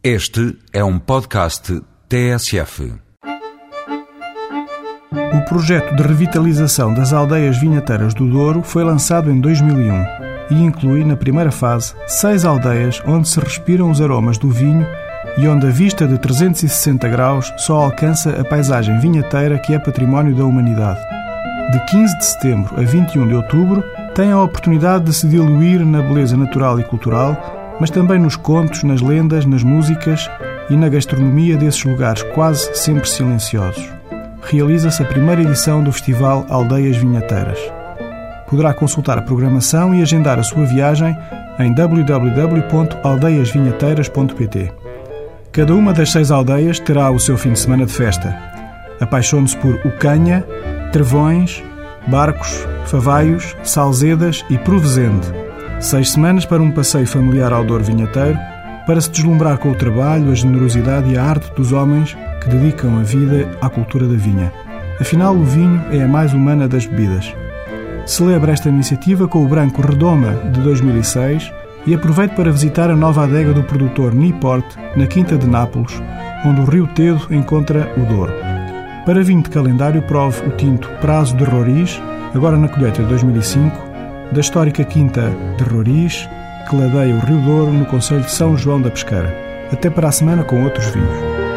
Este é um podcast TSF. O projeto de revitalização das aldeias vinheteiras do Douro foi lançado em 2001 e inclui, na primeira fase, seis aldeias onde se respiram os aromas do vinho e onde a vista de 360 graus só alcança a paisagem vinheteira que é património da humanidade. De 15 de setembro a 21 de outubro, tem a oportunidade de se diluir na beleza natural e cultural mas também nos contos, nas lendas, nas músicas e na gastronomia desses lugares quase sempre silenciosos. Realiza-se a primeira edição do Festival Aldeias Vinheteiras. Poderá consultar a programação e agendar a sua viagem em www.aldeiasvinheteiras.pt. Cada uma das seis aldeias terá o seu fim de semana de festa. Apaixone-se por Ucanha, Trevões, Barcos, Favaios, Salzedas e Provezende Seis semanas para um passeio familiar ao Douro Vinheteiro, para se deslumbrar com o trabalho, a generosidade e a arte dos homens que dedicam a vida à cultura da vinha. Afinal, o vinho é a mais humana das bebidas. Celebra esta iniciativa com o Branco Redoma de 2006 e aproveite para visitar a nova adega do produtor Niport, na Quinta de Nápoles, onde o Rio Tedo encontra o Douro. Para vinho de calendário, prove o tinto Prazo de Roriz, agora na colheita de 2005, da histórica Quinta de Roriz, que ladeia o Rio Douro no Conselho de São João da Pesqueira. Até para a semana com outros vinhos.